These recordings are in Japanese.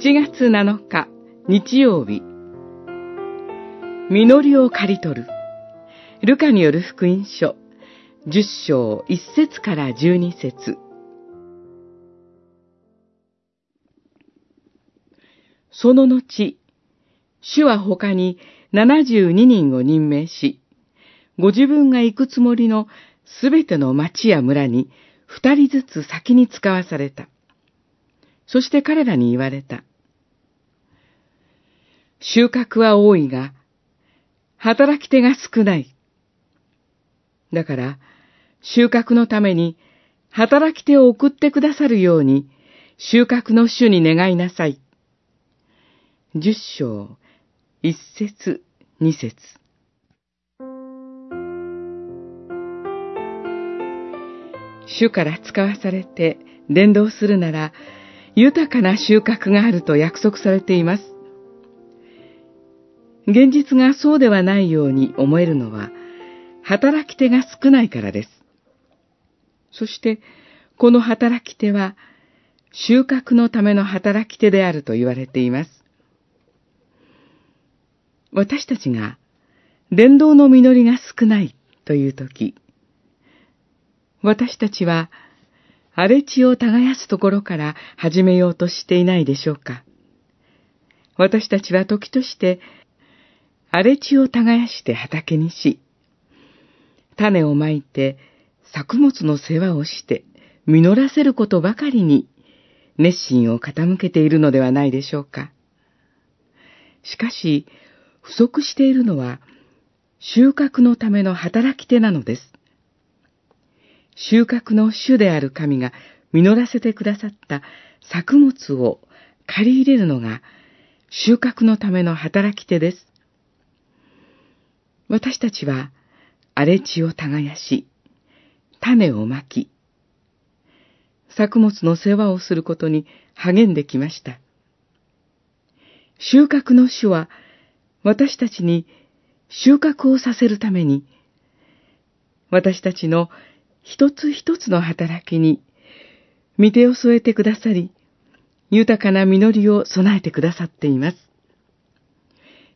7月7日日曜日実りを刈り取るルカによる福音書10章1節から12節その後、主は他に72人を任命し、ご自分が行くつもりのすべての町や村に二人ずつ先に使わされた。そして彼らに言われた。収穫は多いが、働き手が少ない。だから、収穫のために働き手を送ってくださるように、収穫の主に願いなさい。十章、一節、二節。主から使わされて伝道するなら、豊かな収穫があると約束されています。現実がそうではないように思えるのは、働き手が少ないからです。そして、この働き手は、収穫のための働き手であると言われています。私たちが、伝道の実りが少ないというとき、私たちは、荒れ地を耕すところから始めようとしていないでしょうか。私たちは時として、荒れ地を耕して畑にし、種をまいて作物の世話をして実らせることばかりに熱心を傾けているのではないでしょうか。しかし、不足しているのは収穫のための働き手なのです。収穫の主である神が実らせてくださった作物を借り入れるのが収穫のための働き手です。私たちは荒れ地を耕し、種をまき、作物の世話をすることに励んできました。収穫の主は私たちに収穫をさせるために、私たちの一つ一つの働きに、見てを添えてくださり、豊かな実りを備えてくださっています。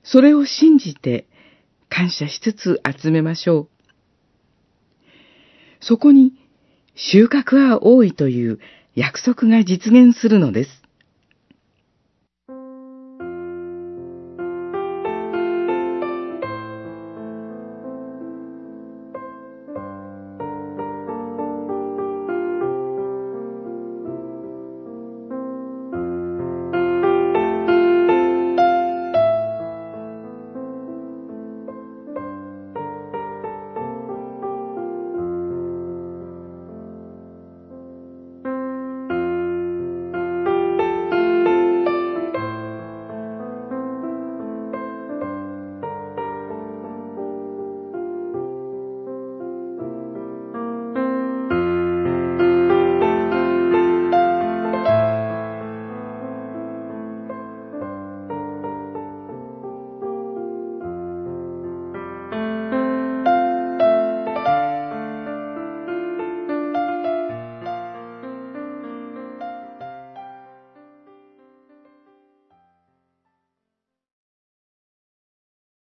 それを信じて感謝しつつ集めましょう。そこに収穫は多いという約束が実現するのです。